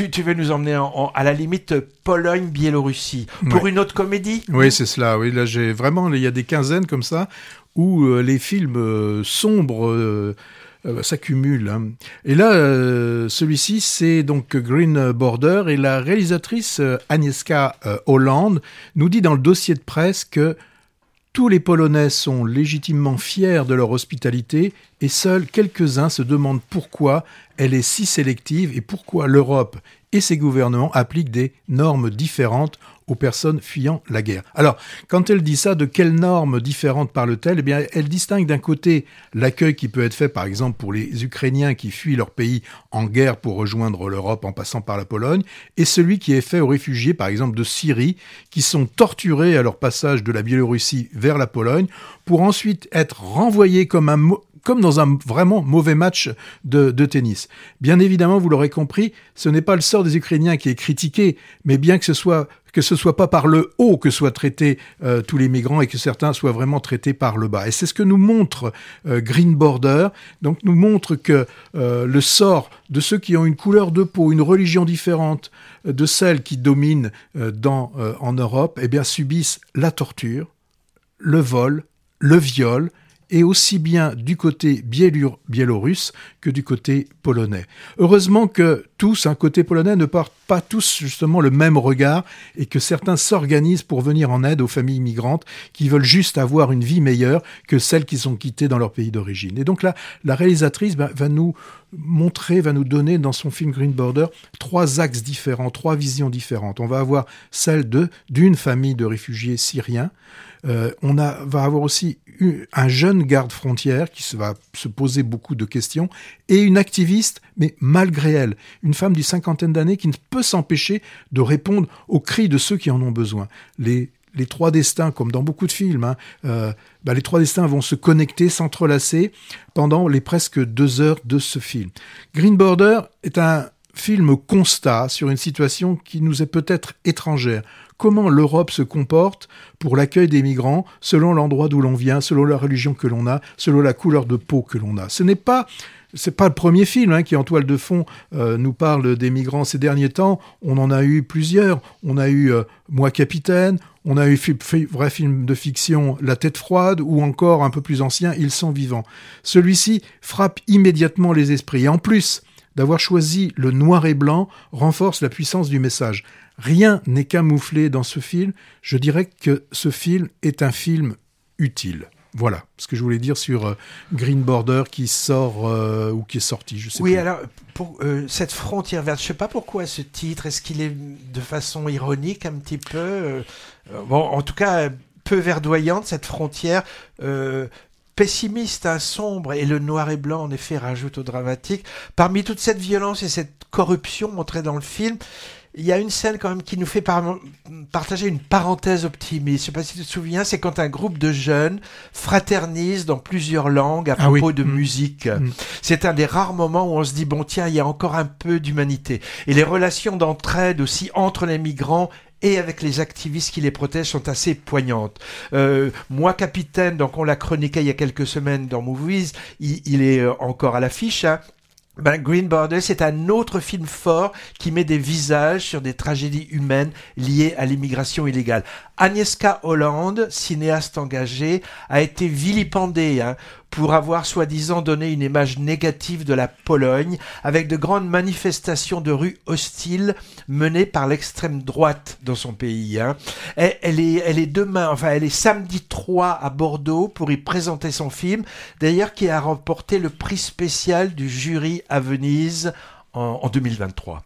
tu, tu veux nous emmener à la limite Pologne-Biélorussie pour une autre comédie? Oui, c'est cela. Oui, là, j'ai vraiment, il y a des quinzaines comme ça où euh, les films euh, sombres euh, s'accumulent. Hein. Et là, celui-ci, c'est donc Green Border et la réalisatrice Agnieszka Holland nous dit dans le dossier de presse que tous les Polonais sont légitimement fiers de leur hospitalité et seuls quelques-uns se demandent pourquoi elle est si sélective et pourquoi l'Europe et ses gouvernements appliquent des normes différentes aux personnes fuyant la guerre. Alors, quand elle dit ça, de quelles normes différentes parle-t-elle? Eh bien, elle distingue d'un côté l'accueil qui peut être fait, par exemple, pour les Ukrainiens qui fuient leur pays en guerre pour rejoindre l'Europe en passant par la Pologne, et celui qui est fait aux réfugiés, par exemple, de Syrie, qui sont torturés à leur passage de la Biélorussie vers la Pologne, pour ensuite être renvoyés comme un, comme dans un vraiment mauvais match de, tennis. Bien évidemment, vous l'aurez compris, ce n'est pas le sort des Ukrainiens qui est critiqué, mais bien que ce soit que ce soit pas par le haut que soient traités euh, tous les migrants et que certains soient vraiment traités par le bas. Et c'est ce que nous montre euh, Green Border. Donc nous montre que euh, le sort de ceux qui ont une couleur de peau, une religion différente de celle qui domine en Europe, eh bien subissent la torture, le vol, le viol, et aussi bien du côté biélorusse que du côté polonais. Heureusement que tous, un côté polonais, ne portent pas tous justement le même regard et que certains s'organisent pour venir en aide aux familles migrantes qui veulent juste avoir une vie meilleure que celles qui sont quittées dans leur pays d'origine. Et donc là, la réalisatrice ben, va nous montrer, va nous donner dans son film Green Border trois axes différents, trois visions différentes. On va avoir celle de d'une famille de réfugiés syriens. Euh, on a, va avoir aussi un jeune garde frontière qui va se poser beaucoup de questions et une activiste, mais malgré elle, une femme d'une cinquantaine d'années qui ne peut s'empêcher de répondre aux cris de ceux qui en ont besoin. Les, les trois destins, comme dans beaucoup de films, hein, euh, bah, les trois destins vont se connecter, s'entrelacer pendant les presque deux heures de ce film. Green Border est un film constat sur une situation qui nous est peut-être étrangère. Comment l'Europe se comporte pour l'accueil des migrants selon l'endroit d'où l'on vient, selon la religion que l'on a, selon la couleur de peau que l'on a. Ce n'est pas c'est pas le premier film hein, qui en toile de fond euh, nous parle des migrants ces derniers temps. On en a eu plusieurs. On a eu euh, Moi capitaine. On a eu vrai film de fiction La tête froide ou encore un peu plus ancien Ils sont vivants. Celui-ci frappe immédiatement les esprits. Et en plus d'avoir choisi le noir et blanc renforce la puissance du message. Rien n'est camouflé dans ce film. Je dirais que ce film est un film utile. Voilà ce que je voulais dire sur euh, Green Border qui sort euh, ou qui est sorti, je sais Oui, alors pour euh, cette frontière verte, je sais pas pourquoi ce titre. Est-ce qu'il est de façon ironique un petit peu Bon, en tout cas, peu verdoyante cette frontière. Pessimiste, hein, sombre, et le noir et blanc en effet rajoute au dramatique. Parmi toute cette violence et cette corruption montrée dans le film, il y a une scène quand même qui nous fait partager une parenthèse optimiste. Je sais pas si tu te souviens, c'est quand un groupe de jeunes fraternise dans plusieurs langues à ah propos de mm. musique. Mm. C'est un des rares moments où on se dit bon tiens, il y a encore un peu d'humanité. Et les relations d'entraide aussi entre les migrants et avec les activistes qui les protègent sont assez poignantes. Euh, moi, capitaine, donc on l'a chroniqué il y a quelques semaines dans Movies, il, il est euh, encore à l'affiche. Hein ben, Green Border, c'est un autre film fort qui met des visages sur des tragédies humaines liées à l'immigration illégale. Agnieszka Holland, cinéaste engagée, a été vilipendée hein, pour avoir soi-disant donné une image négative de la Pologne, avec de grandes manifestations de rue hostiles menées par l'extrême droite dans son pays. Hein. Elle, est, elle est demain, enfin elle est samedi 3 à Bordeaux pour y présenter son film, d'ailleurs qui a remporté le prix spécial du jury à Venise en, en 2023.